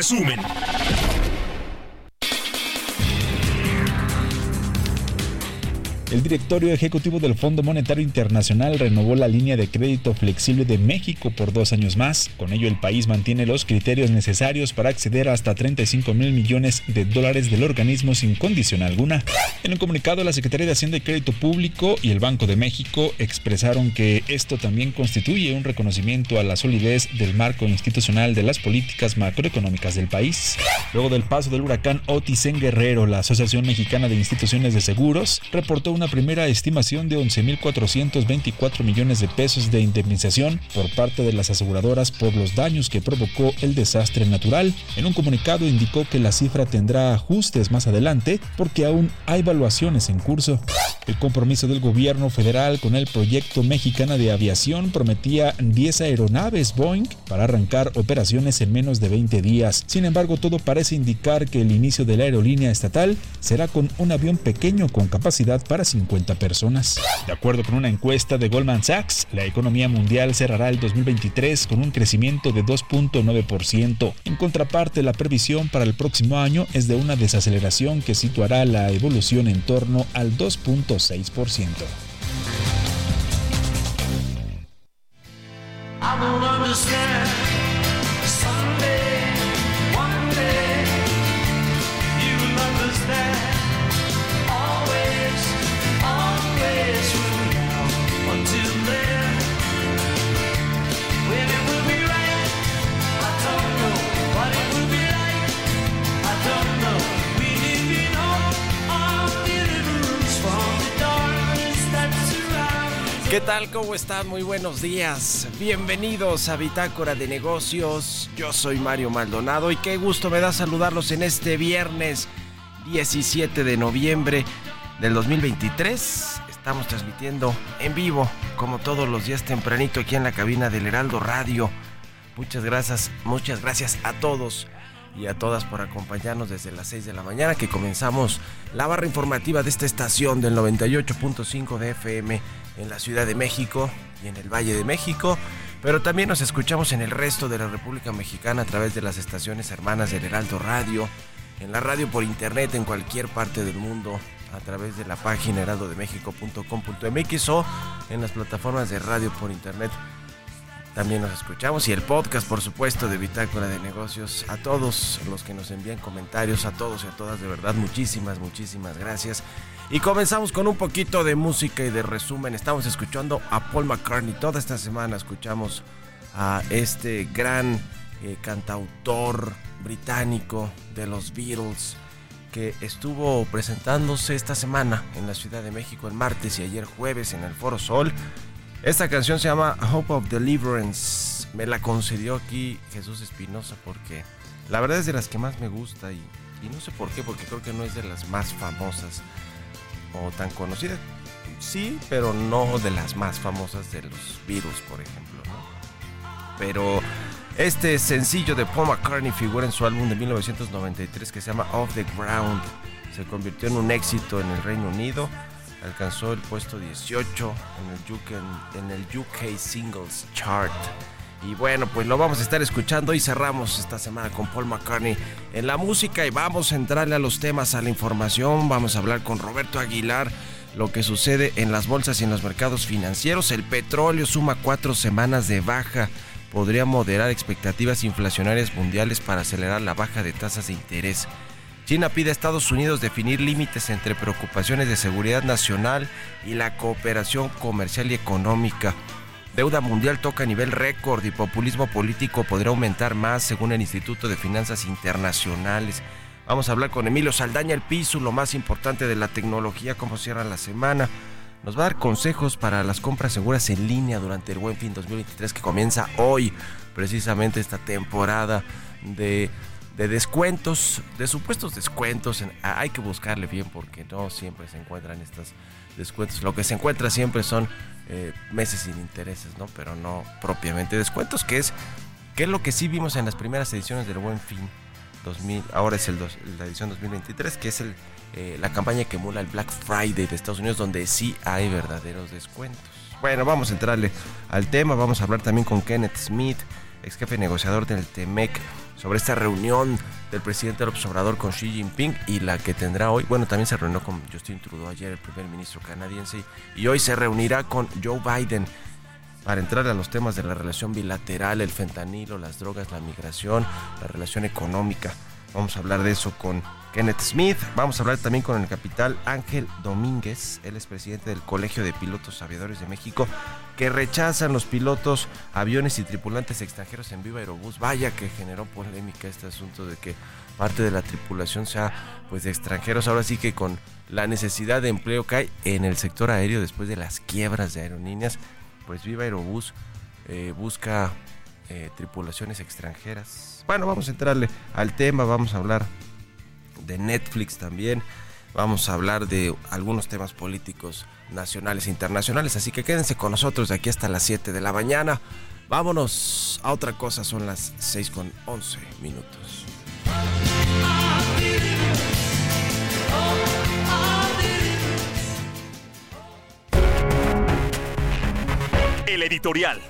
resumen. El directorio ejecutivo del Fondo Monetario Internacional renovó la línea de crédito flexible de México por dos años más. Con ello, el país mantiene los criterios necesarios para acceder a hasta 35 mil millones de dólares del organismo sin condición alguna. En un comunicado, la Secretaría de Hacienda y Crédito Público y el Banco de México expresaron que esto también constituye un reconocimiento a la solidez del marco institucional de las políticas macroeconómicas del país. Luego del paso del huracán Otis en Guerrero, la Asociación Mexicana de Instituciones de Seguros reportó una primera estimación de 11.424 millones de pesos de indemnización por parte de las aseguradoras por los daños que provocó el desastre natural. En un comunicado indicó que la cifra tendrá ajustes más adelante porque aún hay evaluaciones en curso. El compromiso del gobierno federal con el proyecto mexicana de aviación prometía 10 aeronaves Boeing para arrancar operaciones en menos de 20 días. Sin embargo, todo parece indicar que el inicio de la aerolínea estatal será con un avión pequeño con capacidad para 50 personas. De acuerdo con una encuesta de Goldman Sachs, la economía mundial cerrará el 2023 con un crecimiento de 2.9%. En contraparte, la previsión para el próximo año es de una desaceleración que situará la evolución en torno al 2.6%. ¿Qué tal? ¿Cómo están? Muy buenos días. Bienvenidos a Bitácora de Negocios. Yo soy Mario Maldonado y qué gusto me da saludarlos en este viernes 17 de noviembre del 2023. Estamos transmitiendo en vivo, como todos los días tempranito aquí en la cabina del Heraldo Radio. Muchas gracias, muchas gracias a todos y a todas por acompañarnos desde las 6 de la mañana que comenzamos la barra informativa de esta estación del 98.5 de FM en la Ciudad de México y en el Valle de México, pero también nos escuchamos en el resto de la República Mexicana a través de las estaciones hermanas del Heraldo Radio, en la radio por internet en cualquier parte del mundo a través de la página heraldodemexico.com.mx o en las plataformas de radio por internet también nos escuchamos y el podcast, por supuesto, de Bitácora de Negocios. A todos los que nos envían comentarios, a todos y a todas, de verdad, muchísimas, muchísimas gracias. Y comenzamos con un poquito de música y de resumen. Estamos escuchando a Paul McCartney. Toda esta semana escuchamos a este gran eh, cantautor británico de los Beatles que estuvo presentándose esta semana en la Ciudad de México el martes y ayer jueves en el Foro Sol. Esta canción se llama Hope of Deliverance. Me la concedió aquí Jesús Espinosa porque la verdad es de las que más me gusta y, no sé por qué, porque creo que no es de las más famosas o tan conocidas. Sí, pero no de las más famosas de los virus, por ejemplo. Pero este sencillo de Paul McCartney figura en su álbum de 1993 que se llama Off the Ground. Se convirtió en un éxito en el Reino Unido alcanzó el puesto 18 en el, UK, en el UK Singles Chart. Y bueno, pues lo vamos a estar escuchando y cerramos esta semana con Paul McCartney en la música y vamos a entrarle a los temas, a la información. Vamos a hablar con Roberto Aguilar lo que sucede en las bolsas y en los mercados financieros. El petróleo suma cuatro semanas de baja. Podría moderar expectativas inflacionarias mundiales para acelerar la baja de tasas de interés. China pide a Estados Unidos definir límites entre preocupaciones de seguridad nacional y la cooperación comercial y económica. Deuda mundial toca nivel récord y populismo político podría aumentar más según el Instituto de Finanzas Internacionales. Vamos a hablar con Emilio Saldaña, el piso, lo más importante de la tecnología, cómo cierra la semana. Nos va a dar consejos para las compras seguras en línea durante el Buen Fin 2023 que comienza hoy, precisamente esta temporada de descuentos, de supuestos descuentos. hay que buscarle bien porque no siempre se encuentran estos descuentos. Lo que se encuentra siempre son eh, meses sin intereses, ¿no? Pero no propiamente descuentos, que es, que es lo que sí vimos en las primeras ediciones del Buen Fin 2000. Ahora es el la edición 2023, que es eh, la campaña que emula el Black Friday de Estados Unidos, donde sí hay verdaderos descuentos. Bueno, vamos a entrarle al tema. Vamos a hablar también con Kenneth Smith, ex jefe negociador del TEMEC sobre esta reunión del presidente López Obrador con Xi Jinping y la que tendrá hoy, bueno, también se reunió con Justin Trudeau ayer, el primer ministro canadiense, y hoy se reunirá con Joe Biden para entrar a los temas de la relación bilateral, el fentanilo, las drogas, la migración, la relación económica. Vamos a hablar de eso con Kenneth Smith. Vamos a hablar también con el capital Ángel Domínguez. Él es presidente del Colegio de Pilotos Aviadores de México, que rechazan los pilotos, aviones y tripulantes extranjeros en Viva Aerobús. Vaya que generó polémica este asunto de que parte de la tripulación sea pues de extranjeros. Ahora sí que con la necesidad de empleo que hay en el sector aéreo después de las quiebras de aerolíneas, pues Viva Aerobús eh, busca eh, tripulaciones extranjeras bueno, vamos a entrarle al tema, vamos a hablar de Netflix también, vamos a hablar de algunos temas políticos nacionales e internacionales, así que quédense con nosotros de aquí hasta las 7 de la mañana. Vámonos a otra cosa, son las 6 con 11 minutos. El editorial.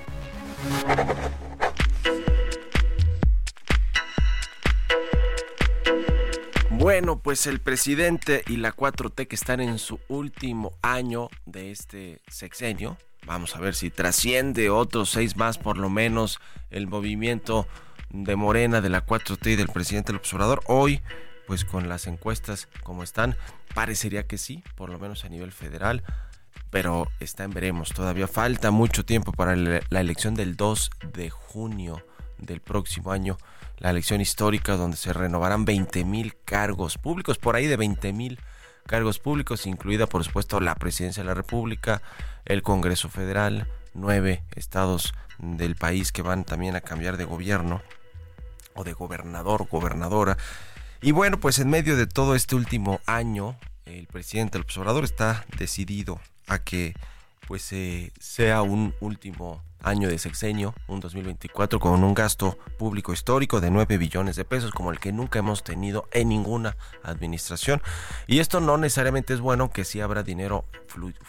Bueno, pues el presidente y la 4T que están en su último año de este sexenio, vamos a ver si trasciende otros seis más por lo menos el movimiento de Morena, de la 4T y del presidente del observador. Hoy, pues con las encuestas como están, parecería que sí, por lo menos a nivel federal, pero está en veremos. Todavía falta mucho tiempo para la elección del 2 de junio del próximo año la elección histórica donde se renovarán 20 mil cargos públicos, por ahí de 20 mil cargos públicos, incluida por supuesto la presidencia de la República, el Congreso Federal, nueve estados del país que van también a cambiar de gobierno o de gobernador, gobernadora. Y bueno, pues en medio de todo este último año, el presidente del observador está decidido a que pues eh, sea un último año de sexenio, un 2024, con un gasto público histórico de 9 billones de pesos, como el que nunca hemos tenido en ninguna administración. Y esto no necesariamente es bueno, que sí habrá dinero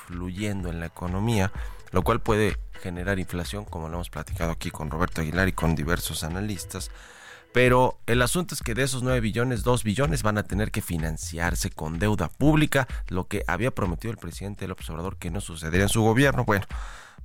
fluyendo en la economía, lo cual puede generar inflación, como lo hemos platicado aquí con Roberto Aguilar y con diversos analistas. Pero el asunto es que de esos 9 billones, 2 billones van a tener que financiarse con deuda pública, lo que había prometido el presidente del observador que no sucedería en su gobierno. Bueno,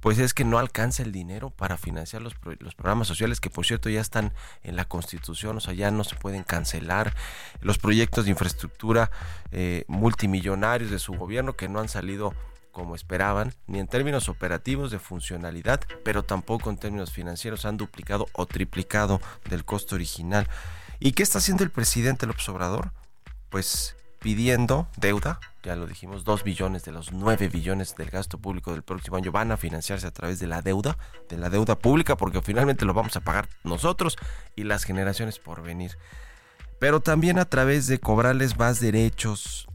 pues es que no alcanza el dinero para financiar los, los, programas sociales que por cierto ya están en la constitución, o sea, ya no se pueden cancelar los proyectos de infraestructura eh, multimillonarios de su gobierno que no han salido como esperaban, ni en términos operativos de funcionalidad, pero tampoco en términos financieros han duplicado o triplicado del costo original. ¿Y qué está haciendo el presidente López Obrador? Pues pidiendo deuda, ya lo dijimos, 2 billones de los 9 billones del gasto público del próximo año van a financiarse a través de la deuda, de la deuda pública, porque finalmente lo vamos a pagar nosotros y las generaciones por venir. Pero también a través de cobrarles más derechos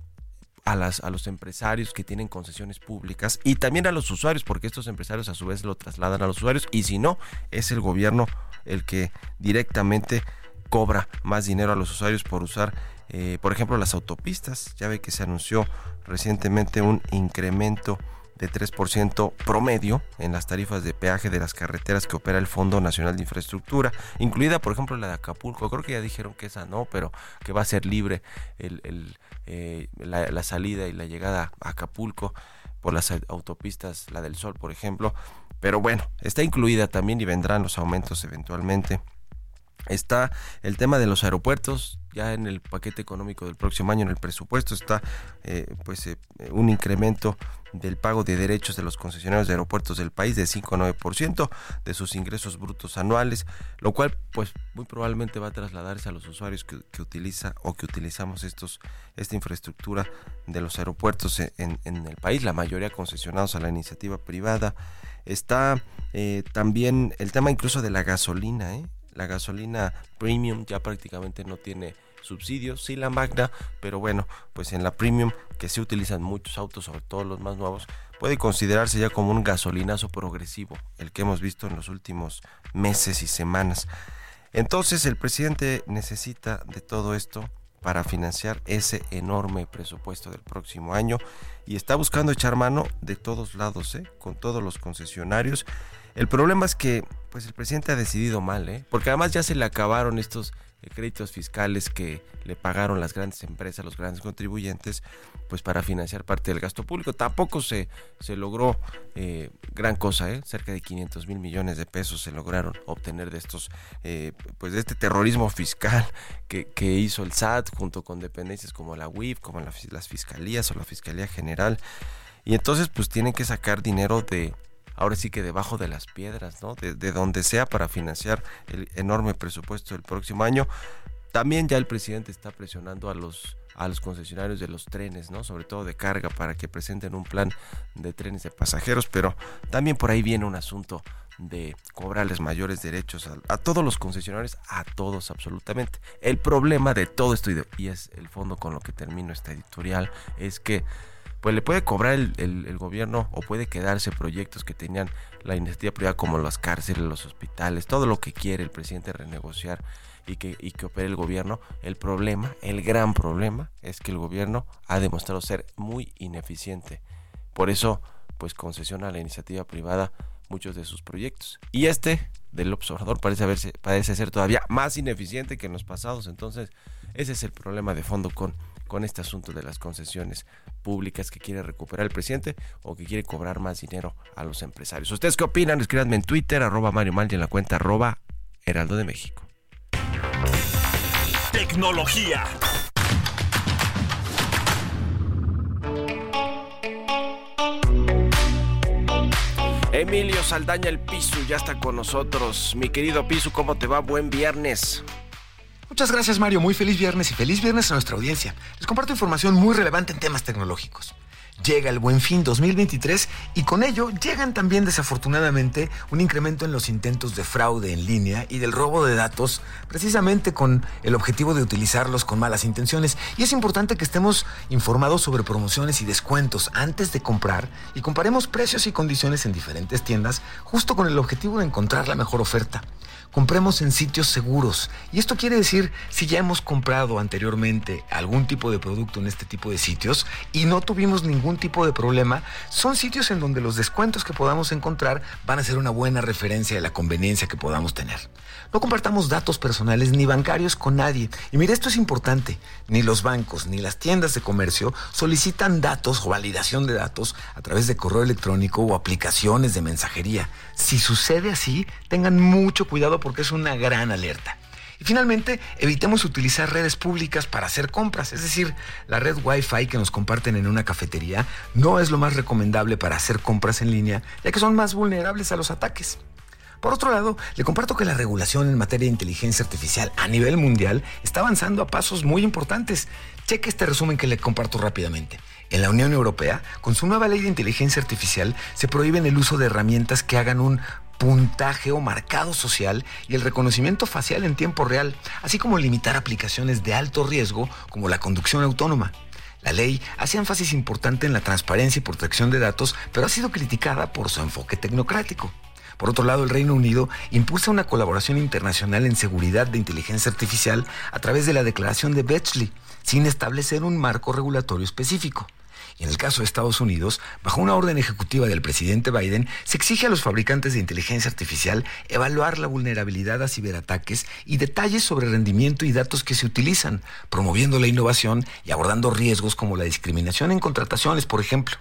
a, las, a los empresarios que tienen concesiones públicas y también a los usuarios, porque estos empresarios a su vez lo trasladan a los usuarios y si no, es el gobierno el que directamente cobra más dinero a los usuarios por usar, eh, por ejemplo, las autopistas. Ya ve que se anunció recientemente un incremento de 3% promedio en las tarifas de peaje de las carreteras que opera el Fondo Nacional de Infraestructura, incluida por ejemplo la de Acapulco. Creo que ya dijeron que esa no, pero que va a ser libre eh, la, salida y la llegada a Acapulco por las autopistas, la del Sol por ejemplo. Pero bueno, está incluida también y vendrán los aumentos eventualmente. Está el tema de los aeropuertos, ya en el paquete económico del próximo año, en el presupuesto, está eh, pues eh, un incremento del pago de derechos de los concesionarios de aeropuertos del país de 5 9% de sus ingresos brutos anuales, lo cual pues muy probablemente va a trasladarse a los usuarios que, utiliza o que utilizamos estos esta infraestructura de los aeropuertos en, el país, la mayoría concesionados a la iniciativa privada. Está eh, también el tema incluso de la gasolina, ¿eh? La gasolina premium ya prácticamente no tiene subsidios, sí la Magna, pero bueno, pues en la Premium, que se utilizan muchos autos, sobre todo los más nuevos, puede considerarse ya como un gasolinazo progresivo, el que hemos visto en los últimos meses y semanas. Entonces el presidente necesita de todo esto para financiar ese enorme presupuesto del próximo año y está buscando echar mano de todos lados, ¿eh? con todos los concesionarios. El problema es que pues el presidente ha decidido mal, ¿eh? porque además ya se le acabaron estos créditos fiscales que le pagaron las grandes empresas, los grandes contribuyentes, pues para financiar parte del gasto público. Tampoco se, se logró eh, gran cosa, ¿eh? cerca de 500 mil millones de pesos se lograron obtener de estos, eh, pues de este terrorismo fiscal que, que, hizo el SAT junto con dependencias como la UIF, como las fiscalías o la Fiscalía General. Y entonces pues tienen que sacar dinero de ahora sí que debajo de las piedras, ¿no? De, donde sea para financiar el enorme presupuesto del próximo año. También ya el presidente está presionando a los a los concesionarios de los trenes, ¿no? Sobre todo de carga para que presenten un plan de trenes de pasajeros, pero también por ahí viene un asunto de cobrarles mayores derechos a, todos los concesionarios, a todos absolutamente. El problema de todo esto, y es el fondo con lo que termino esta editorial, es que pues le puede cobrar el, el, gobierno o puede quedarse proyectos que tenían la iniciativa privada como las cárceles, los hospitales, todo lo que quiere el presidente renegociar y que, y que opere el gobierno. El problema, el gran problema, es que el gobierno ha demostrado ser muy ineficiente. Por eso, pues concesiona a la iniciativa privada muchos de sus proyectos. Y este del observador parece, haberse, parece ser todavía más ineficiente que en los pasados. Entonces, ese es el problema de fondo con, con este asunto de las concesiones públicas que quiere recuperar el presidente o que quiere cobrar más dinero a los empresarios. ¿Ustedes qué opinan? Escríbanme en Twitter, arroba Mario Mal y en la cuenta arroba Heraldo de México. Tecnología. Emilio Saldaña el Piso ya está con nosotros. Mi querido Piso, ¿cómo te va? Buen viernes. Muchas gracias Mario, muy feliz viernes y feliz viernes a nuestra audiencia. Les comparto información muy relevante en temas tecnológicos. Llega el buen fin 2023 y con ello llegan también desafortunadamente un incremento en los intentos de fraude en línea y del robo de datos precisamente con el objetivo de utilizarlos con malas intenciones. Y es importante que estemos informados sobre promociones y descuentos antes de comprar y comparemos precios y condiciones en diferentes tiendas justo con el objetivo de encontrar la mejor oferta compremos en sitios seguros. Y esto quiere decir, si ya hemos comprado anteriormente algún tipo de producto en este tipo de sitios y no tuvimos ningún tipo de problema, son sitios en donde los descuentos que podamos encontrar van a ser una buena referencia de la conveniencia que podamos tener. No compartamos datos personales ni bancarios con nadie. Y mire, esto es importante. Ni los bancos ni las tiendas de comercio solicitan datos o validación de datos a través de correo electrónico o aplicaciones de mensajería. Si sucede así, tengan mucho cuidado porque es una gran alerta. Y finalmente, evitemos utilizar redes públicas para hacer compras, es decir, la red Wi-Fi que nos comparten en una cafetería no es lo más recomendable para hacer compras en línea, ya que son más vulnerables a los ataques. Por otro lado, le comparto que la regulación en materia de inteligencia artificial a nivel mundial está avanzando a pasos muy importantes. Cheque este resumen que le comparto rápidamente. En la Unión Europea, con su nueva ley de inteligencia artificial, se prohíben el uso de herramientas que hagan un puntaje o marcado social y el reconocimiento facial en tiempo real, así como limitar aplicaciones de alto riesgo como la conducción autónoma. La ley hace énfasis importante en la transparencia y protección de datos, pero ha sido criticada por su enfoque tecnocrático. Por otro lado, el Reino Unido impulsa una colaboración internacional en seguridad de inteligencia artificial a través de la declaración de Bletchley, sin establecer un marco regulatorio específico. En el caso de Estados Unidos, bajo una orden ejecutiva del presidente Biden, se exige a los fabricantes de inteligencia artificial evaluar la vulnerabilidad a ciberataques y detalles sobre rendimiento y datos que se utilizan, promoviendo la innovación y abordando riesgos como la discriminación en contrataciones, por ejemplo.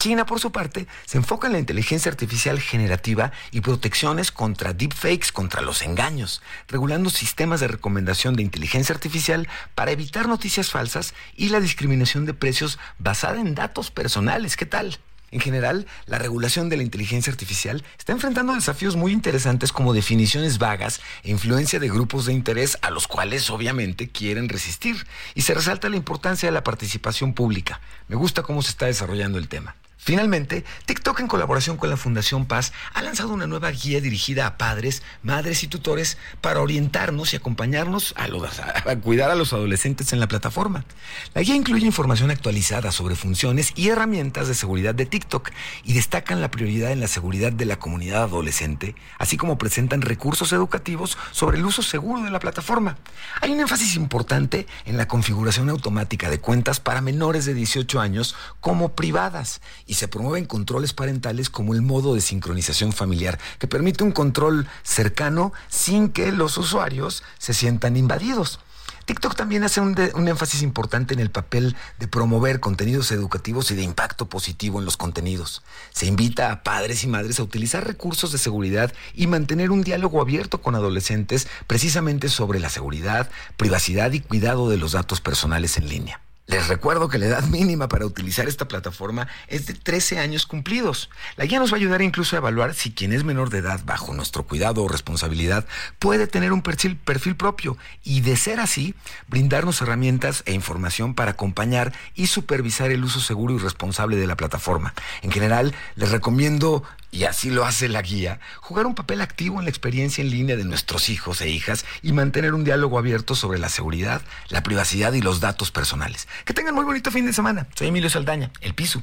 China, por su parte, se enfoca en la inteligencia artificial generativa y protecciones contra deepfakes, contra los engaños, regulando sistemas de recomendación de inteligencia artificial para evitar noticias falsas y la discriminación de precios basada en datos personales. ¿Qué tal? En general, la regulación de la inteligencia artificial está enfrentando desafíos muy interesantes como definiciones vagas e influencia de grupos de interés a los cuales obviamente quieren resistir. Y se resalta la importancia de la participación pública. Me gusta cómo se está desarrollando el tema. Finalmente, TikTok en colaboración con la Fundación Paz ha lanzado una nueva guía dirigida a padres, madres y tutores para orientarnos y acompañarnos a, cuidar a los adolescentes en la plataforma. La guía incluye información actualizada sobre funciones y herramientas de seguridad de TikTok y destacan la prioridad en la seguridad de la comunidad adolescente, así como presentan recursos educativos sobre el uso seguro de la plataforma. Hay un énfasis importante en la configuración automática de cuentas para menores de 18 años como privadas y se promueven controles parentales como el modo de sincronización familiar, que permite un control cercano sin que los usuarios se sientan invadidos. TikTok también hace un, énfasis importante en el papel de promover contenidos educativos y de impacto positivo en los contenidos. Se invita a padres y madres a utilizar recursos de seguridad y mantener un diálogo abierto con adolescentes precisamente sobre la seguridad, privacidad y cuidado de los datos personales en línea. Les recuerdo que la edad mínima para utilizar esta plataforma es de 13 años cumplidos. La guía nos va a ayudar incluso a evaluar si quien es menor de edad bajo nuestro cuidado o responsabilidad puede tener un perfil, perfil propio y de ser así, brindarnos herramientas e información para acompañar y supervisar el uso seguro y responsable de la plataforma. En general, les recomiendo y así lo hace la guía, jugar un papel activo en la experiencia en línea de nuestros hijos e hijas y mantener un diálogo abierto sobre la seguridad, la privacidad y los datos personales. Que tengan muy bonito fin de semana. Soy Emilio Saldaña, El Piso.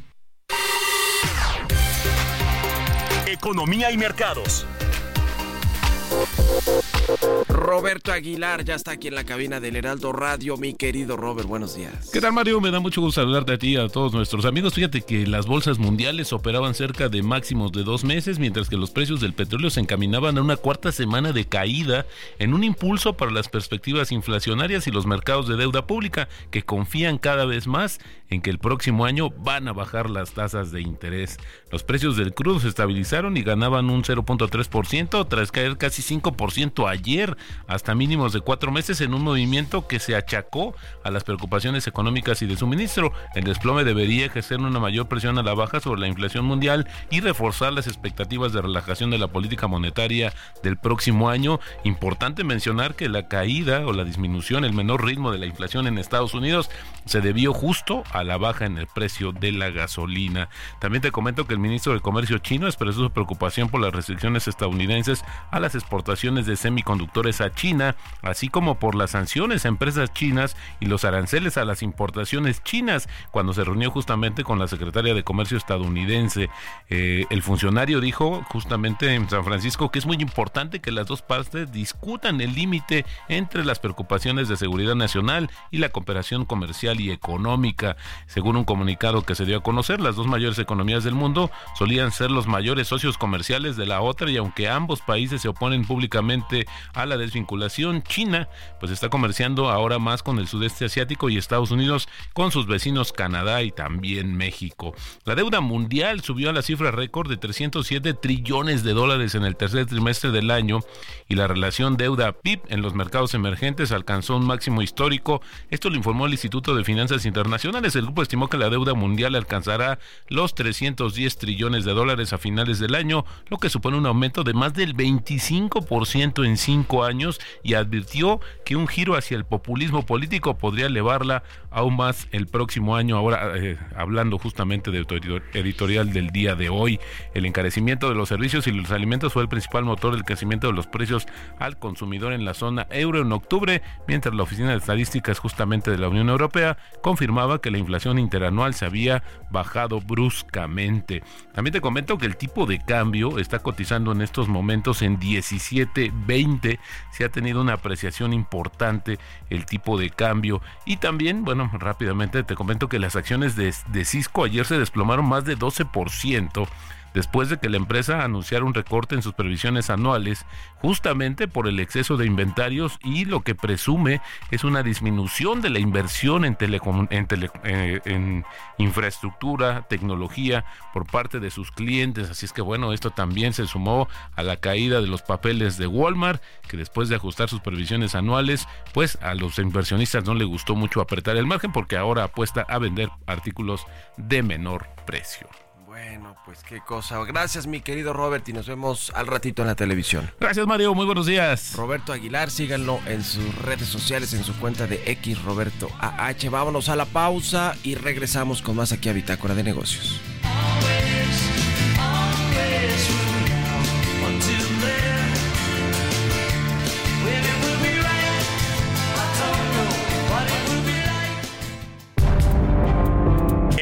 Economía y mercados. Roberto Aguilar ya está aquí en la cabina del Heraldo Radio. Mi querido Robert, buenos días. ¿Qué tal, Mario? Me da mucho gusto saludarte a ti y a todos nuestros amigos. Fíjate que las bolsas mundiales operaban cerca de máximos de dos meses, mientras que los precios del petróleo se encaminaban a una cuarta semana de caída en un impulso para las perspectivas inflacionarias y los mercados de deuda pública, que confían cada vez más en que el próximo año van a bajar las tasas de interés. Los precios del crudo se estabilizaron y ganaban un 0.3% tras caer casi 5% ayer, hasta mínimos de cuatro meses en un movimiento que se achacó a las preocupaciones económicas y de suministro. El desplome debería ejercer una mayor presión a la baja sobre la inflación mundial y reforzar las expectativas de relajación de la política monetaria del próximo año. Importante mencionar que la caída o la disminución, el menor ritmo de la inflación en Estados Unidos se debió justo a la baja en el precio de la gasolina. También te comento que el ministro de Comercio chino expresó su preocupación por las restricciones estadounidenses a las exportaciones de semiconductores a China, así como por las sanciones a empresas chinas y los aranceles a las importaciones chinas, cuando se reunió justamente con la secretaria de Comercio estadounidense. Eh, el funcionario dijo justamente en San Francisco que es muy importante que las dos partes discutan el límite entre las preocupaciones de seguridad nacional y la cooperación comercial y económica. Según un comunicado que se dio a conocer, las dos mayores economías del mundo solían ser los mayores socios comerciales de la otra y aunque ambos países se oponen públicamente a la desvinculación, China pues está comerciando ahora más con el sudeste asiático y Estados Unidos con sus vecinos Canadá y también México. La deuda mundial subió a la cifra récord de 307 trillones de dólares en el tercer trimestre del año y la relación deuda-PIB en los mercados emergentes alcanzó un máximo histórico. Esto lo informó el Instituto de Finanzas Internacionales. El grupo estimó que la deuda mundial alcanzará los 310 trillones de dólares a finales del año, lo que supone un aumento de más del 25% en cinco años y advirtió que un giro hacia el populismo político podría elevarla aún más el próximo año. Ahora, eh, hablando justamente de editorial del día de hoy, el encarecimiento de los servicios y los alimentos fue el principal motor del crecimiento de los precios al consumidor en la zona euro en octubre, mientras la Oficina de Estadísticas justamente de la Unión Europea confirmaba que la inflación interanual se había bajado bruscamente. También te comento que el tipo de cambio está cotizando en estos momentos en 17.20. Se ha tenido una apreciación importante el tipo de cambio. Y también, bueno, rápidamente te comento que las acciones de, de Cisco ayer se desplomaron más de 12% después de que la empresa anunciara un recorte en sus previsiones anuales, justamente por el exceso de inventarios y lo que presume es una disminución de la inversión en, eh, en, infraestructura, tecnología por parte de sus clientes. Así es que bueno, esto también se sumó a la caída de los papeles de Walmart, que después de ajustar sus previsiones anuales, pues a los inversionistas no le gustó mucho apretar el margen porque ahora apuesta a vender artículos de menor precio. Bueno, pues qué cosa. Gracias, mi querido Robert, y nos vemos al ratito en la televisión. Gracias, Mario. Muy buenos días. Roberto Aguilar, síganlo en sus redes sociales, en su cuenta de X Roberto AH. Vámonos a la pausa y regresamos con más aquí a Bitácora de Negocios.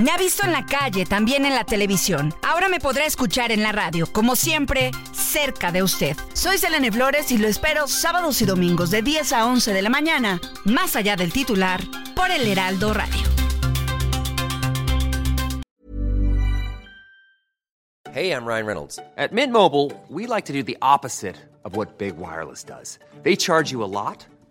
Me ha visto en la calle, también en la televisión. Ahora me podrá escuchar en la radio, como siempre, cerca de usted. Soy Selene Flores y lo espero sábados y domingos de 10 a 11 de la mañana, más allá del titular, por el Heraldo Radio. Hey, I'm Ryan Reynolds. At Mint Mobile, we like to do the opposite of what Big Wireless does. They charge you a lot.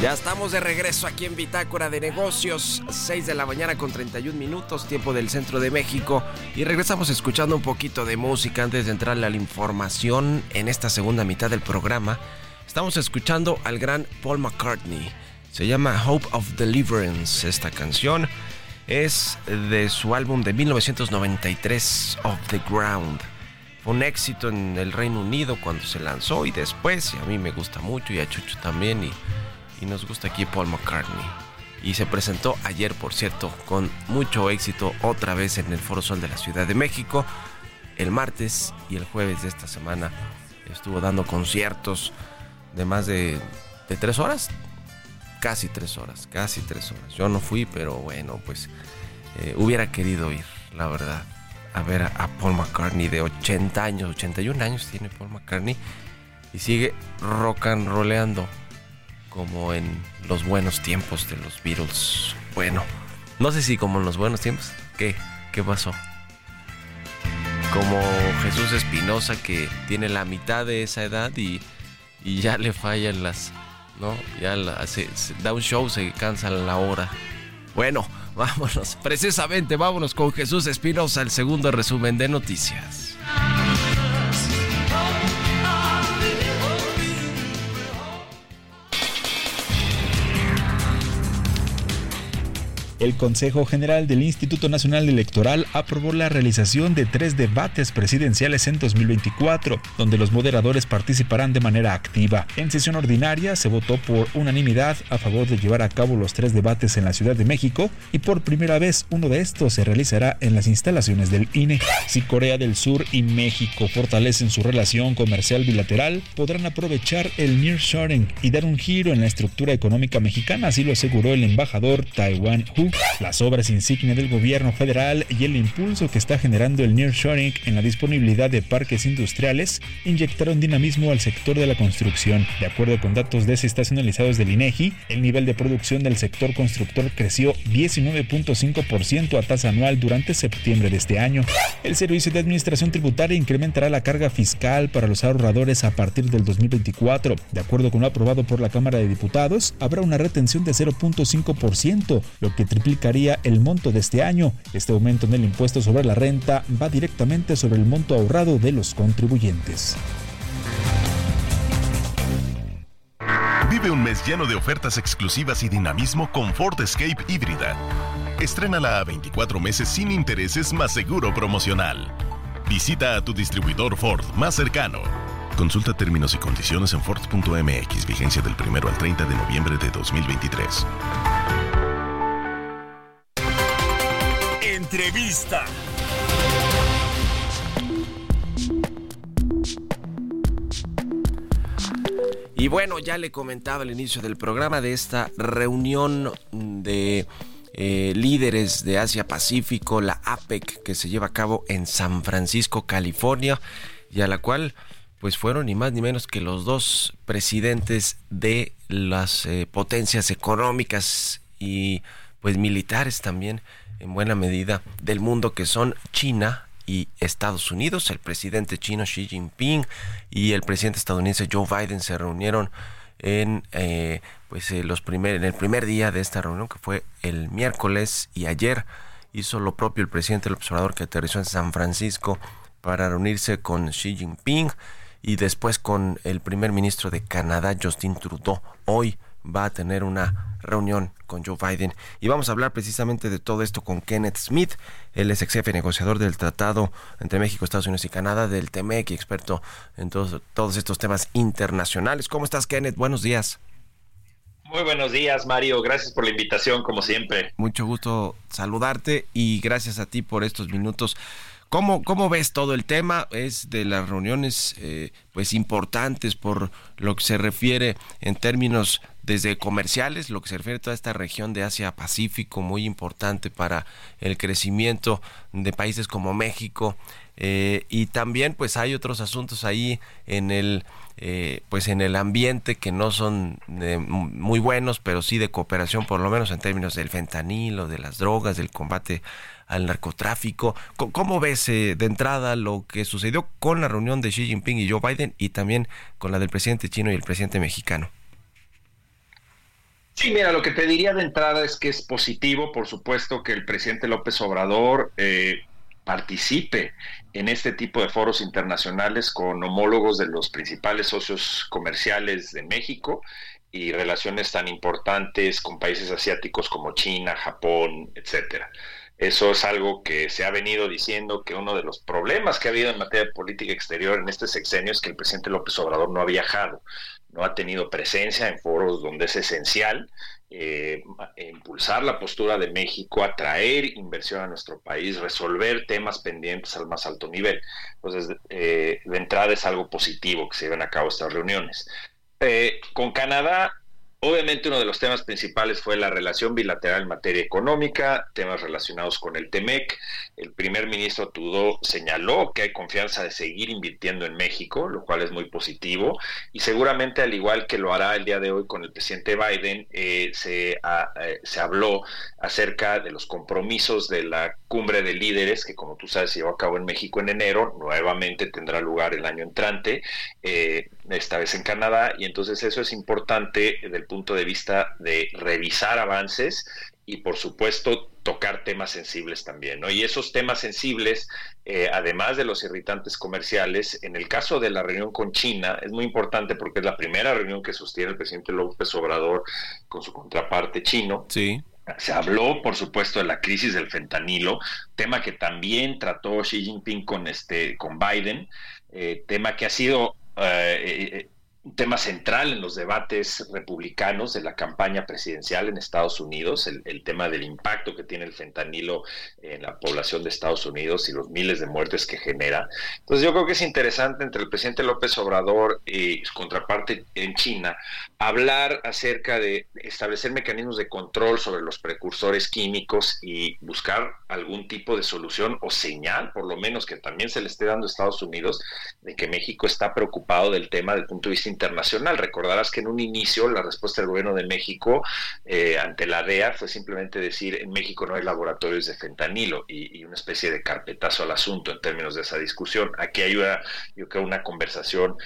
Ya estamos de regreso aquí en Bitácora de Negocios, 6 de la mañana con 31 minutos, tiempo del centro de México. Y regresamos escuchando un poquito de música antes de entrar a la información en esta segunda mitad del programa. Estamos escuchando al gran Paul McCartney. Se llama Hope of Deliverance esta canción. Es de su álbum de 1993, Off the Ground. Fue un éxito en el Reino Unido cuando se lanzó y después, y a mí me gusta mucho y a Chucho también y, y nos gusta aquí Paul McCartney. Y se presentó ayer, por cierto, con mucho éxito otra vez en el Foro Sol de la Ciudad de México. El martes y el jueves de esta semana estuvo dando conciertos de más de, tres horas. Casi tres horas, casi tres horas. Yo no fui, pero bueno, pues eh, hubiera querido ir, la verdad, a ver a, Paul McCartney de 80 años, 81 años tiene Paul McCartney y sigue rock and rollando como en los buenos tiempos de los Beatles. Bueno, no sé si como en los buenos tiempos. ¿Qué? ¿Qué pasó? Como Jesús Espinosa que tiene la mitad de esa edad y, y ya le fallan las... ¿No? Ya la- se- da un show, se cansa la hora. Bueno, vámonos. Precisamente vámonos con Jesús Espinosa, el segundo resumen de noticias. El Consejo General del Instituto Nacional Electoral aprobó la realización de tres debates presidenciales en 2024, donde los moderadores participarán de manera activa. En sesión ordinaria se votó por unanimidad a favor de llevar a cabo los tres debates en la Ciudad de México y por primera vez uno de estos se realizará en las instalaciones del INE. Si Corea del Sur y México fortalecen su relación comercial bilateral, podrán aprovechar el nearshoring y dar un giro en la estructura económica mexicana, así lo aseguró el embajador Taiwan Hu. Las obras insignia del gobierno federal y el impulso que está generando el nearshoring en la disponibilidad de parques industriales inyectaron dinamismo al sector de la construcción. De acuerdo con datos desestacionalizados del INEGI, el nivel de producción del sector constructor creció 19.5% a tasa anual durante septiembre de este año. El Servicio de Administración Tributaria incrementará la carga fiscal para los ahorradores a partir del 2024. De acuerdo con lo aprobado por la Cámara de Diputados, habrá una retención de 0.5%, lo que triplicaría el monto de este año. Este aumento en el impuesto sobre la renta va directamente sobre el monto ahorrado de los contribuyentes. Vive un mes lleno de ofertas exclusivas y dinamismo con Ford Escape híbrida. Estrénala a 24 meses sin intereses más seguro promocional. Visita a tu distribuidor Ford más cercano. Consulta términos y condiciones en Ford.mx, vigencia del 1 al 30 de noviembre de 2023. Entrevista. Y bueno, ya le comentaba al inicio del programa de esta reunión de eh, líderes de Asia Pacífico, la APEC, que se lleva a cabo en San Francisco, California, y a la cual pues fueron ni más ni menos que los dos presidentes de las eh, potencias económicas y pues militares también en buena medida del mundo que son China y Estados Unidos. El presidente chino Xi Jinping y el presidente estadounidense Joe Biden se reunieron en eh, pues eh, los primer, en el primer día de esta reunión que fue el miércoles y ayer hizo lo propio el presidente del observador que aterrizó en San Francisco para reunirse con Xi Jinping y después con el primer ministro de Canadá Justin Trudeau. Hoy va a tener una reunión con Joe Biden y vamos a hablar precisamente de todo esto con Kenneth Smith. Él es ex jefe negociador del tratado entre México, Estados Unidos y Canadá del TEMEC y experto en todos, todos estos temas internacionales. ¿Cómo estás, Kenneth? Buenos días. Muy buenos días, Mario. Gracias por la invitación, como siempre. Mucho gusto saludarte y gracias a ti por estos minutos. ¿Cómo, cómo ves todo el tema? Es de las reuniones eh, pues importantes por lo que se refiere en términos desde comerciales, lo que se refiere a toda esta región de Asia-Pacífico, muy importante para el crecimiento de países como México. Eh, y también pues hay otros asuntos ahí en el eh, pues en el ambiente que no son eh, muy buenos pero sí de cooperación por lo menos en términos del fentanilo de las drogas del combate al narcotráfico ¿Cómo, ves eh, de entrada lo que sucedió con la reunión de Xi Jinping y Joe Biden y también con la del presidente chino y el presidente mexicano Sí, mira, lo que te diría de entrada es que es positivo, por supuesto, que el presidente López Obrador eh, participe en este tipo de foros internacionales con homólogos de los principales socios comerciales de México y relaciones tan importantes con países asiáticos como China, Japón, etcétera. Eso es algo que se ha venido diciendo que uno de los problemas que ha habido en materia de política exterior en este sexenio es que el presidente López Obrador no ha viajado, no ha tenido presencia en foros donde es esencial eh, impulsar la postura de México, atraer inversión a nuestro país, resolver temas pendientes al más alto nivel. Entonces, eh, de entrada es algo positivo que se lleven a cabo estas reuniones. Eh, con Canadá, obviamente uno de los temas principales fue la relación bilateral en materia económica, temas relacionados con el TEMEC. El primer ministro Trudeau señaló que hay confianza de seguir invirtiendo en México, lo cual es muy positivo. Y seguramente, al igual que lo hará el día de hoy con el presidente Biden, eh, se, a, eh, se habló acerca de los compromisos de la cumbre de líderes, que como tú sabes se llevó a cabo en México en enero, nuevamente tendrá lugar el año entrante. Eh, esta vez en Canadá, y entonces eso es importante desde el punto de vista de revisar avances y por supuesto tocar temas sensibles también, ¿no? Y esos temas sensibles, eh, además de los irritantes comerciales, en el caso de la reunión con China, es muy importante porque es la primera reunión que sostiene el presidente López Obrador con su contraparte chino. Sí. Se habló, por supuesto, de la crisis del fentanilo, tema que también trató Xi Jinping con este, con Biden, eh, tema que ha sido eh, un tema central en los debates republicanos de la campaña presidencial en Estados Unidos, el, el, tema del impacto que tiene el fentanilo en la población de Estados Unidos y los miles de muertes que genera. Entonces yo creo que es interesante entre el presidente López Obrador y su contraparte en China hablar acerca de establecer mecanismos de control sobre los precursores químicos y buscar algún tipo de solución o señal, por lo menos que también se le esté dando a Estados Unidos, de que México está preocupado del tema desde el punto de vista internacional. Recordarás que en un inicio la respuesta del gobierno de México eh, ante la DEA fue simplemente decir en México no hay laboratorios de fentanilo y, una especie de carpetazo al asunto en términos de esa discusión. Aquí hay una, yo creo, una conversación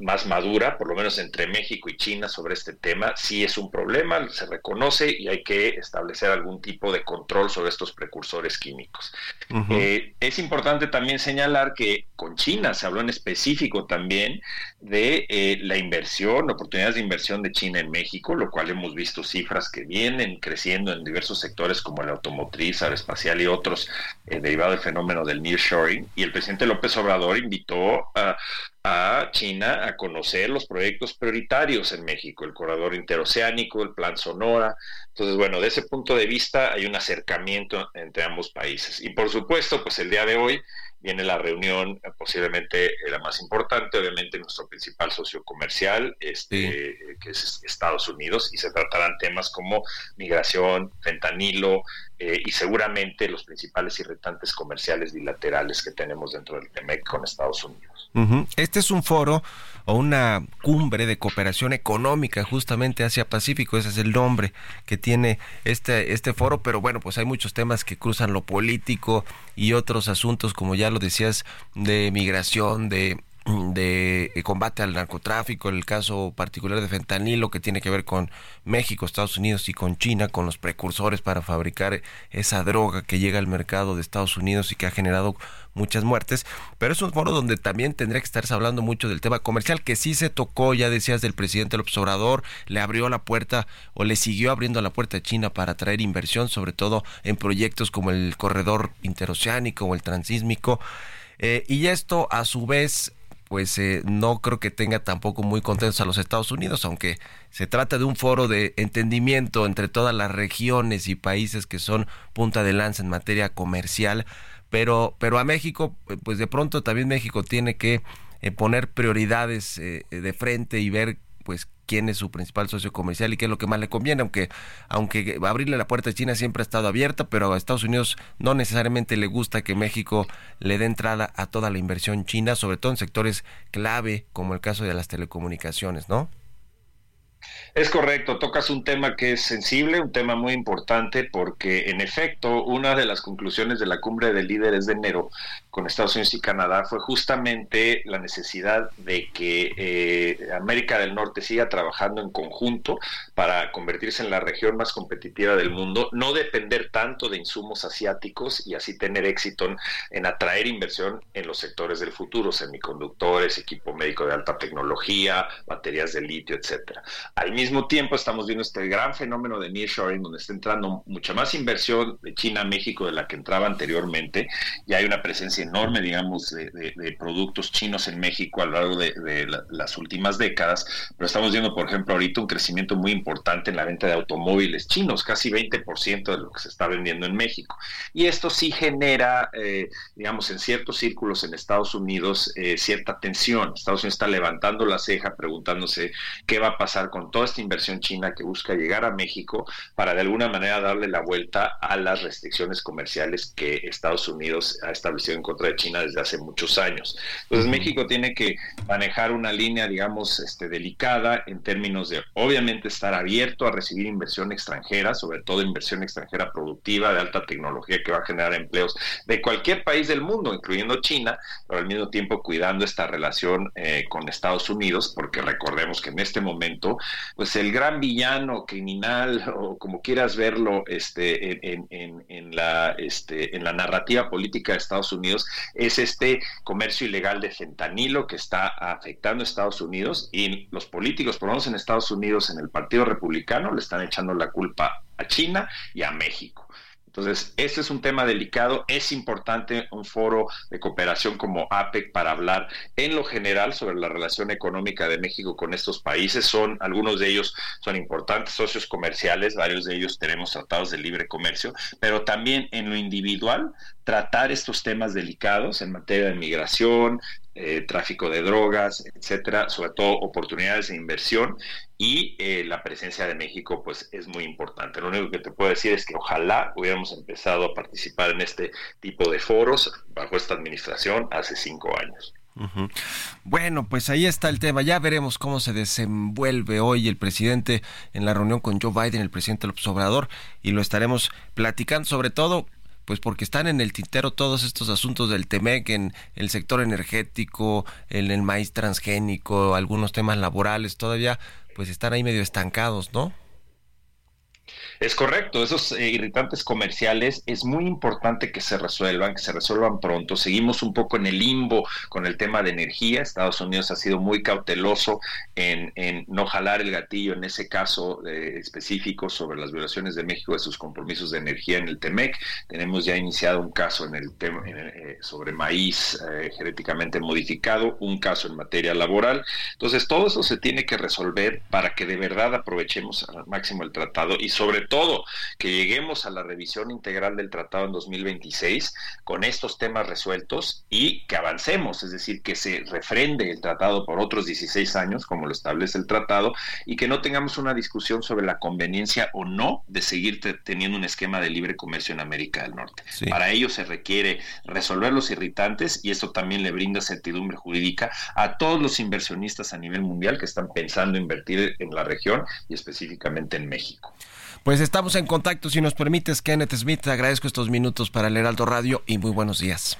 más madura, por lo menos entre México y China sobre este tema. Sí es un problema, se reconoce y hay que establecer algún tipo de control sobre estos precursores químicos. Uh -huh. eh, es importante también señalar que con China se habló en específico también de eh, la inversión, oportunidades de inversión de China en México, lo cual hemos visto cifras que vienen creciendo en diversos sectores como el automotriz, aeroespacial y otros eh, derivado del fenómeno del nearshoring. Y el presidente López Obrador invitó a, a China a conocer los proyectos prioritarios en México, el corredor interoceánico, el plan Sonora. Entonces, bueno, de ese punto de vista hay un acercamiento entre ambos países. Y por supuesto, pues el día de hoy viene la reunión eh, posiblemente la más importante, obviamente nuestro principal socio comercial, este, sí. que es Estados Unidos, y se tratarán temas como migración, fentanilo, eh, y seguramente los principales irritantes comerciales bilaterales que tenemos dentro del TEMEC con Estados Unidos. Ujú. Este es un foro o una cumbre de cooperación económica justamente Asia Pacífico, ese es el nombre que tiene este, este foro, pero bueno, pues hay muchos temas que cruzan lo político y otros asuntos, como ya lo decías, de migración, de de combate al narcotráfico, el caso particular de fentanilo que tiene que ver con México, Estados Unidos y con China, con los precursores para fabricar esa droga que llega al mercado de Estados Unidos y que ha generado muchas muertes, pero es un foro donde también tendría que estarse hablando mucho del tema comercial, que sí se tocó, ya decías, del presidente López Obrador, le abrió la puerta o le siguió abriendo la puerta a China para atraer inversión, sobre todo en proyectos como el corredor interoceánico o el transísmico. Eh, y esto a su vez pues eh, no creo que tenga tampoco muy contentos a los Estados Unidos, aunque se trata de un foro de entendimiento entre todas las regiones y países que son punta de lanza en materia comercial, pero, pero a México, eh, pues de pronto también México tiene que eh, poner prioridades eh, de frente y ver pues quién es su principal socio comercial y qué es lo que más le conviene, aunque aunque abrirle la puerta a China siempre ha estado abierta, pero a Estados Unidos no necesariamente le gusta que México le dé entrada a toda la inversión china, sobre todo en sectores clave como el caso de las telecomunicaciones, ¿no? Es correcto, tocas un tema que es sensible, un tema muy importante, porque en efecto, una de las conclusiones de la cumbre de líderes de enero con Estados Unidos y Canadá fue justamente la necesidad de que eh, América del Norte siga trabajando en conjunto para convertirse en la región más competitiva del mundo, no depender tanto de insumos asiáticos y así tener éxito en, atraer inversión en los sectores del futuro, semiconductores, equipo médico de alta tecnología, baterías de litio, etcétera. Al mismo tiempo estamos viendo este gran fenómeno de nearshoring donde está entrando mucha más inversión de China a México de la que entraba anteriormente y hay una presencia enorme, digamos, de, productos chinos en México a lo largo de, de la- las últimas décadas, pero estamos viendo, por ejemplo, ahorita un crecimiento muy importante en la venta de automóviles chinos, casi 20% de lo que se está vendiendo en México. Y esto sí genera, eh, digamos, en ciertos círculos en Estados Unidos, eh, cierta tensión. Estados Unidos está levantando la ceja preguntándose qué va a pasar con toda esta inversión china que busca llegar a México para de alguna manera darle la vuelta a las restricciones comerciales que Estados Unidos ha establecido en contra de China desde hace muchos años. Entonces México tiene que manejar una línea, digamos, este, delicada en términos de obviamente estar abierto a recibir inversión extranjera, sobre todo inversión extranjera productiva de alta tecnología que va a generar empleos de cualquier país del mundo, incluyendo China, pero al mismo tiempo cuidando esta relación eh, con Estados Unidos, porque recordemos que en este momento, pues el gran villano criminal o como quieras verlo, este, en, en- en- en la, este, en la narrativa política de Estados Unidos es este comercio ilegal de fentanilo que está afectando a Estados Unidos y los políticos, por lo menos en Estados Unidos, en el Partido Republicano, le están echando la culpa a China y a México. Entonces, este es un tema delicado. Es importante un foro de cooperación como APEC para hablar en lo general sobre la relación económica de México con estos países. Son algunos de ellos son importantes socios comerciales, varios de ellos tenemos tratados de libre comercio, pero también en lo individual tratar estos temas delicados en materia de migración, eh, tráfico de drogas, etcétera, sobre todo oportunidades de inversión y eh, la presencia de México pues es muy importante. Lo único que te puedo decir es que ojalá hubiéramos empezado a participar en este tipo de foros bajo esta administración hace cinco años. Bueno, pues ahí está el tema. Ya veremos cómo se desenvuelve hoy el presidente en la reunión con Joe Biden, el presidente López Obrador, y lo estaremos platicando sobre todo. Pues porque están en el tintero todos estos asuntos del TEMEC en el sector energético, en el maíz transgénico, algunos temas laborales, todavía pues están ahí medio estancados, ¿no? Es correcto, esos eh, irritantes comerciales es muy importante que se resuelvan, que se resuelvan pronto. Seguimos un poco en el limbo con el tema de energía. Estados Unidos ha sido muy cauteloso en, en no jalar el gatillo en ese caso eh, específico sobre las violaciones de México de sus compromisos de energía en el TEMEC. Tenemos ya iniciado un caso en el tema eh, sobre maíz genéticamente modificado, un caso en materia laboral. Entonces todo eso se tiene que resolver para que de verdad aprovechemos al máximo el tratado y sobre todo que lleguemos a la revisión integral del tratado en 2026 con estos temas resueltos y que avancemos, es decir, que se refrende el tratado por otros 16 años, como lo establece el tratado, y que no tengamos una discusión sobre la conveniencia o no de seguir te- teniendo un esquema de libre comercio en América del Norte. Sí. Para ello se requiere resolver los irritantes y esto también le brinda certidumbre jurídica a todos los inversionistas a nivel mundial que están pensando invertir en la región y específicamente en México. Pues estamos en contacto, si nos permites, Kenneth Smith, te agradezco estos minutos para el Heraldo Radio y muy buenos días.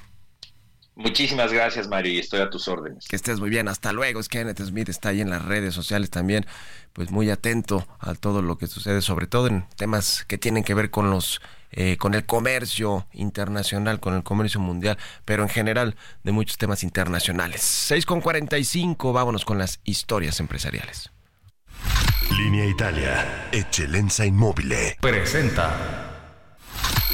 Muchísimas gracias, Mario, y estoy a tus órdenes. Que estés muy bien, hasta luego. Es Kenneth Smith, está ahí en las redes sociales también, pues muy atento a todo lo que sucede, sobre todo en temas que tienen que ver con los eh, con el comercio internacional, con el comercio mundial, pero en general de muchos temas internacionales. 6 con 45, vámonos con las historias empresariales. Linea Italia, Eccellenza Immobile. Presenta.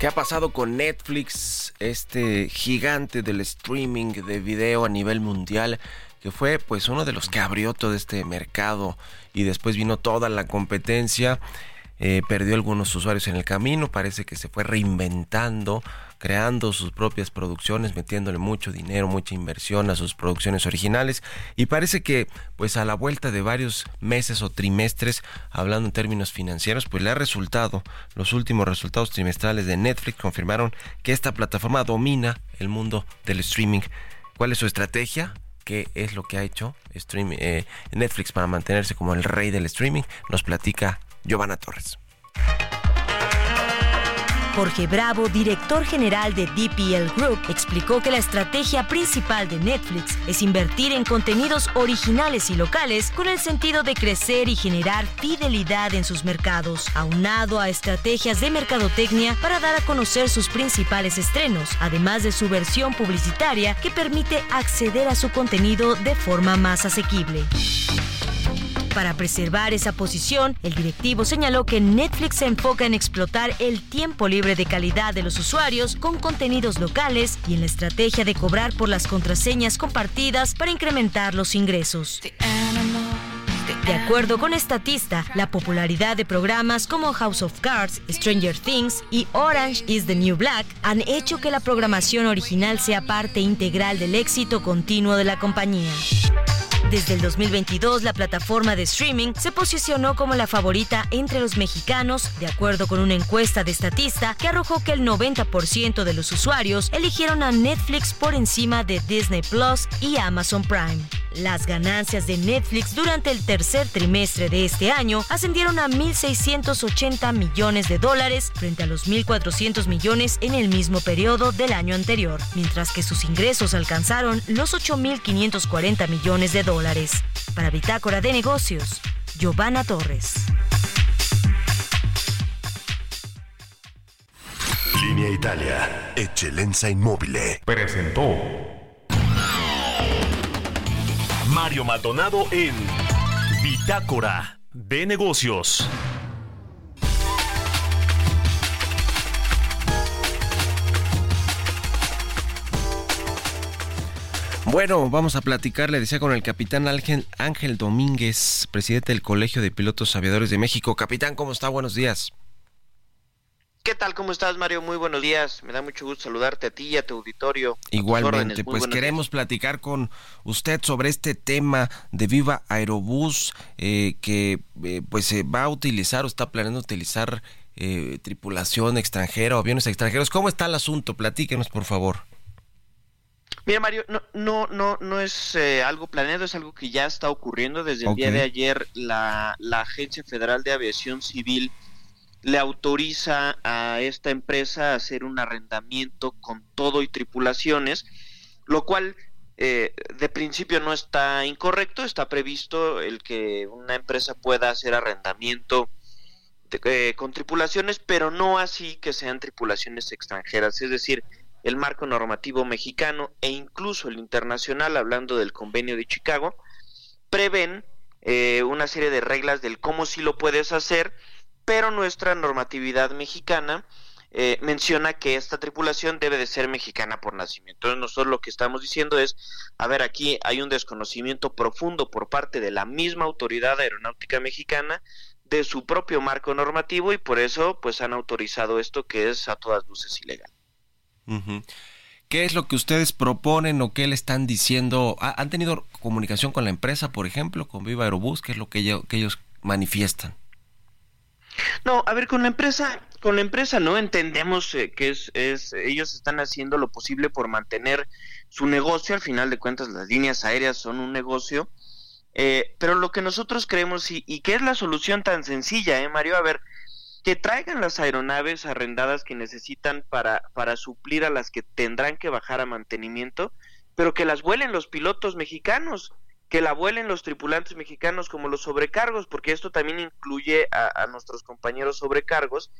¿Qué ha pasado con Netflix, este gigante del streaming de video a nivel mundial, que fue pues uno de los que abrió todo este mercado y después vino toda la competencia? eh, perdió algunos usuarios en el camino, parece que se fue reinventando, creando sus propias producciones, metiéndole mucho dinero, mucha inversión a sus producciones originales y parece que pues a la vuelta de varios meses o trimestres, hablando en términos financieros, pues le ha resultado, los últimos resultados trimestrales de Netflix confirmaron que esta plataforma domina el mundo del streaming. ¿Cuál es su estrategia? ¿Qué es lo que ha hecho eh, Netflix para mantenerse como el rey del streaming? Nos platica Giovanna Torres. Jorge Bravo, director general de DPL Group, explicó que la estrategia principal de Netflix es invertir en contenidos originales y locales con el sentido de crecer y generar fidelidad en sus mercados, aunado a estrategias de mercadotecnia para dar a conocer sus principales estrenos, además de su versión publicitaria que permite acceder a su contenido de forma más asequible. Para preservar esa posición, el directivo señaló que Netflix se enfoca en explotar el tiempo libre de calidad de los usuarios con contenidos locales y en la estrategia de cobrar por las contraseñas compartidas para incrementar los ingresos. De acuerdo con Estatista, la popularidad de programas como House of Cards, Stranger Things y Orange is the New Black han hecho que la programación original sea parte integral del éxito continuo de la compañía. Desde el 2022, la plataforma de streaming se posicionó como la favorita entre los mexicanos, de acuerdo con una encuesta de Statista que arrojó que el 90% de los usuarios eligieron a Netflix por encima de Disney Plus y Amazon Prime. Las ganancias de Netflix durante el tercer trimestre de este año ascendieron a 1.680 millones de dólares frente a los 1.400 millones en el mismo periodo del año anterior, mientras que sus ingresos alcanzaron los 8.540 millones de dólares. Para Bitácora de Negocios, Giovanna Torres. Línea Italia, Eccellenza Immobile. Presentó. Mario Maldonado en Bitácora de Negocios. Bueno, vamos a platicar, le decía, con el capitán Ángel, Ángel Domínguez, presidente del Colegio de Pilotos Aviadores de México. Capitán, ¿cómo está? Buenos días. ¿Qué tal? ¿Cómo estás, Mario? Muy buenos días. Me da mucho gusto saludarte a ti y a tu auditorio. Igualmente, pues queremos platicar con usted sobre este tema de Viva Aerobús eh, que eh, pues se va a utilizar o está planeando utilizar eh, tripulación extranjera o aviones extranjeros. ¿Cómo está el asunto? Platíquenos, por favor. Mira, Mario, no, no, no, no es eh, algo planeado, es algo que ya está ocurriendo. Desde el día de ayer, la, la Agencia Federal de Aviación Civil le autoriza a esta empresa a hacer un arrendamiento con todo y tripulaciones, lo cual eh, de principio no está incorrecto, está previsto el que una empresa pueda hacer arrendamiento eh, con tripulaciones, pero no así que sean tripulaciones extranjeras, es decir, el marco normativo mexicano e incluso el internacional, hablando del convenio de Chicago, prevén eh, una serie de reglas del cómo sí lo puedes hacer, pero nuestra normatividad mexicana eh, menciona que esta tripulación debe de ser mexicana por nacimiento. Entonces nosotros lo que estamos diciendo es, a ver, aquí hay un desconocimiento profundo por parte de la misma autoridad aeronáutica mexicana de su propio marco normativo y por eso pues han autorizado esto que es a todas luces ilegal. ¿Qué es lo que ustedes proponen o qué le están diciendo? ¿Ha- ¿Han tenido comunicación con la empresa, por ejemplo, con Viva Aerobús? ¿Qué es lo que ellos manifiestan? No, a ver, con la empresa, con la empresa no entendemos eh, que es, es, ellos están haciendo lo posible por mantener su negocio. Al final de cuentas, las líneas aéreas son un negocio. Eh, pero lo que nosotros creemos y, y que es la solución tan sencilla, ¿eh, Mario? A ver, que traigan las aeronaves arrendadas que necesitan para, para suplir a las que tendrán que bajar a mantenimiento, pero que las vuelen los pilotos mexicanos, que la vuelen los tripulantes mexicanos como los sobrecargos, porque esto también incluye a, a nuestros compañeros sobrecargos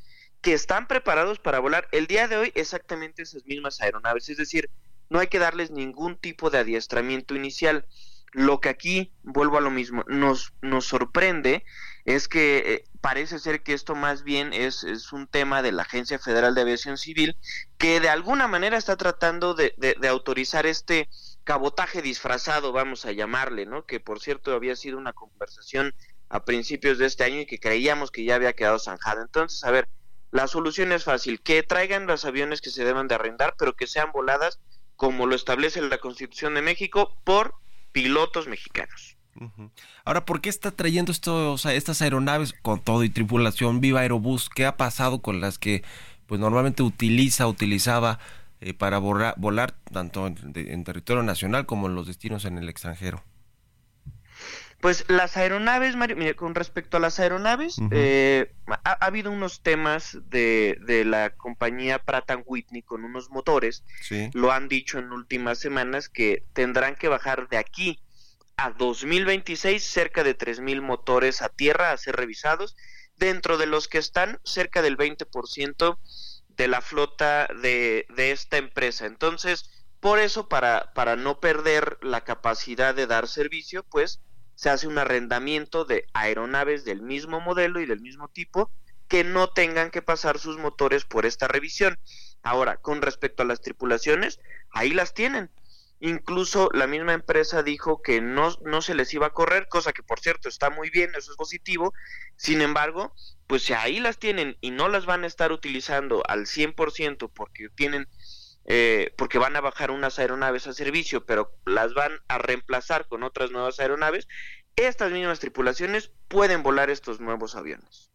que están preparados para volar el día de hoy exactamente esas mismas aeronaves, es decir, no hay que darles ningún tipo de adiestramiento inicial. Lo que aquí, vuelvo a lo mismo, nos, nos sorprende es que eh, parece ser que esto más bien es, es un tema de la Agencia Federal de Aviación Civil que de alguna manera está tratando de, de- de autorizar este cabotaje disfrazado, vamos a llamarle, ¿no? Que por cierto había sido una conversación a principios de este año y que creíamos que ya había quedado zanjada. Entonces, a ver, la solución es fácil, que traigan los aviones que se deban de arrendar, pero que sean voladas como lo establece la Constitución de México por pilotos mexicanos. Ahora, ¿por qué está trayendo estos, estas aeronaves con todo y tripulación Viva Aerobús? ¿Qué ha pasado con las que pues normalmente utiliza, utilizaba eh, para borra- volar tanto en, de- en territorio nacional como en los destinos en el extranjero? Pues las aeronaves, Mario, con respecto a las aeronaves, eh, ha, ha habido unos temas de, de la compañía Pratt Whitney con unos motores, Sí. lo han dicho en últimas semanas que tendrán que bajar de aquí a 2026 cerca de 3.000 motores a tierra a ser revisados, dentro de los que están cerca del 20% de la flota de, de esta empresa. Entonces, por eso, para, para no perder la capacidad de dar servicio, pues se hace un arrendamiento de aeronaves del mismo modelo y del mismo tipo que no tengan que pasar sus motores por esta revisión. Ahora, con respecto a las tripulaciones, ahí las tienen. Incluso la misma empresa dijo que no, no se les iba a correr, cosa que por cierto está muy bien, eso es positivo. Sin embargo, pues si ahí las tienen y no las van a estar utilizando al 100% porque tienen eh, porque van a bajar unas aeronaves a servicio, pero las van a reemplazar con otras nuevas aeronaves, estas mismas tripulaciones pueden volar estos nuevos aviones.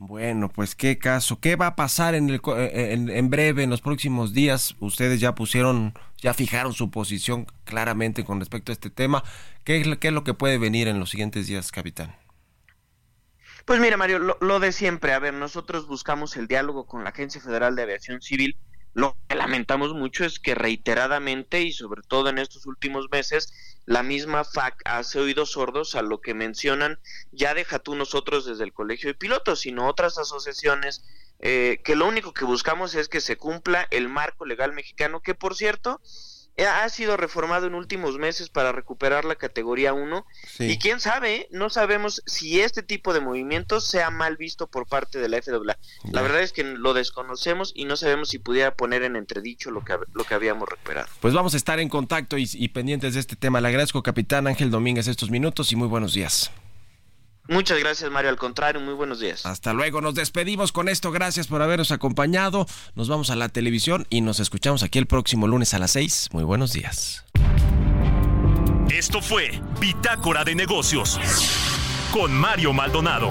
Bueno, pues qué caso, qué va a pasar en, el, co- eh, en, en breve, en los próximos días. Ustedes ya pusieron, ya fijaron su posición claramente con respecto a este tema. ¿Qué es, lo- qué es lo que puede venir en los siguientes días, capitán? Pues mira, Mario, lo de siempre. A ver, nosotros buscamos el diálogo con la Agencia Federal de Aviación Civil. Lo que lamentamos mucho es que reiteradamente y sobre todo en estos últimos meses, la misma FAC hace oídos sordos a lo que mencionan, ya deja tú nosotros desde el Colegio de Pilotos, sino otras asociaciones, eh, que lo único que buscamos es que se cumpla el marco legal mexicano, que por cierto, ha sido reformado en últimos meses para recuperar la categoría 1 y quién sabe, ¿eh? no sabemos si este tipo de movimientos sea mal visto por parte de la FAA. La verdad es que lo desconocemos y no sabemos si pudiera poner en entredicho lo que, lo que habíamos recuperado. Pues vamos a estar en contacto y, y pendientes de este tema. Le agradezco, capitán Ángel Domínguez, estos minutos y muy buenos días. Muchas gracias, Mario. Al contrario, muy buenos días. Hasta luego, nos despedimos con esto. Gracias por habernos acompañado. Nos vamos a la televisión y nos escuchamos aquí el próximo lunes a las 6. Muy buenos días. Esto fue Bitácora de Negocios con Mario Maldonado.